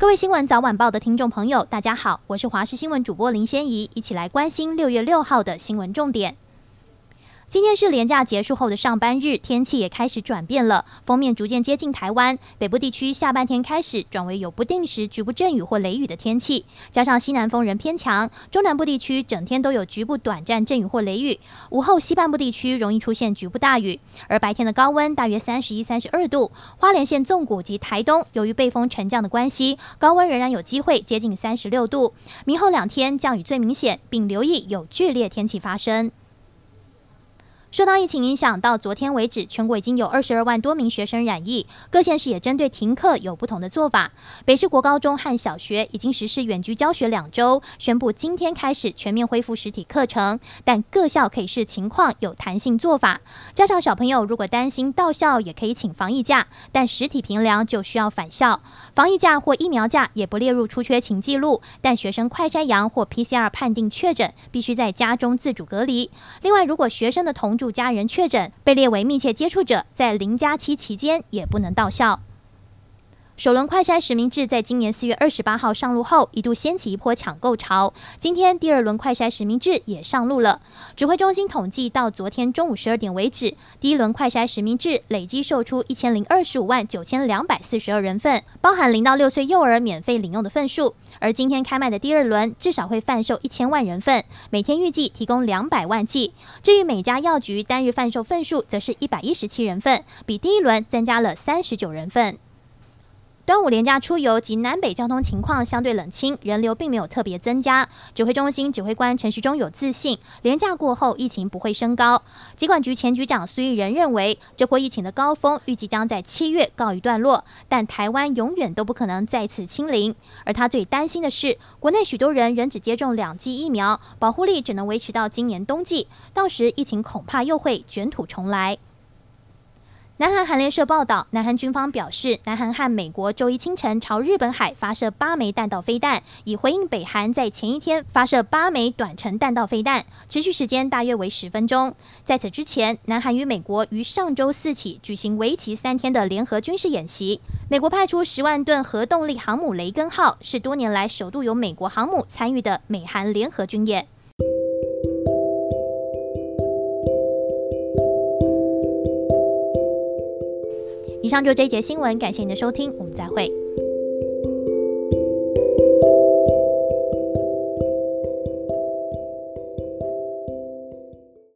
各位新闻早晚报的听众朋友，大家好，我是华视新闻主播林仙怡，一起来关心六月六号的新闻重点。今天是连假结束后的上班日，天气也开始转变了，锋面逐渐接近台湾。北部地区下半天开始转为有不定时局部阵雨或雷雨的天气，加上西南风仍偏强，中南部地区整天都有局部短暂阵雨或雷雨。午后西半部地区容易出现局部大雨，而白天的高温大约三十一、三十二度。花莲县纵谷及台东由于背风沉降的关系，高温仍然有机会接近三十六度。明后两天降雨最明显，并留意有剧烈天气发生。受到疫情影响，到昨天为止，全国已经有二十二万多名学生染疫。各县市也针对停课有不同的做法。北市国高中和小学已经实施远距教学两周，宣布今天开始全面恢复实体课程，但各校可以视情况有弹性做法。家长小朋友如果担心到校，也可以请防疫假，但实体评量就需要返校。防疫假或疫苗假也不列入出缺勤记录，但学生快筛阳或 PCR 判定确诊，必须在家中自主隔离。另外，如果学生的同住家人确诊，被列为密切接触者，在零加七期间也不能到校。首轮快筛实名制在今年四月二十八号上路后，一度掀起一波抢购潮。今天第二轮快筛实名制也上路了。指挥中心统计，到昨天中午十二点为止，第一轮快筛实名制累计售出一千零二十五万九千两百四十二人份，包含零到六岁幼儿免费领用的份数。而今天开卖的第二轮至少会贩售一千万人份，每天预计提供两百万剂。至于每家药局单日贩售份数，则是一百一十七人份，比第一轮增加了三十九人份。端午连假出游及南北交通情况相对冷清，人流并没有特别增加。指挥中心指挥官陈时中有自信，连假过后疫情不会升高。疾管局前局长苏益仁认为，这波疫情的高峰预计将在七月告一段落，但台湾永远都不可能再次清零。而他最担心的是，国内许多人仍只接种两剂疫苗，保护力只能维持到今年冬季，到时疫情恐怕又会卷土重来。南韩韩联社报道，南韩军方表示，南韩和美国周一清晨朝日本海发射八枚弹道飞弹，以回应北韩在前一天发射八枚短程弹道飞弹，持续时间大约为十分钟。在此之前，南韩与美国于上周四起举行为期三天的联合军事演习，美国派出十万吨核动力航母雷根号，是多年来首度由美国航母参与的美韩联合军演。以上就这一节新闻，感谢您的收听，我们再会。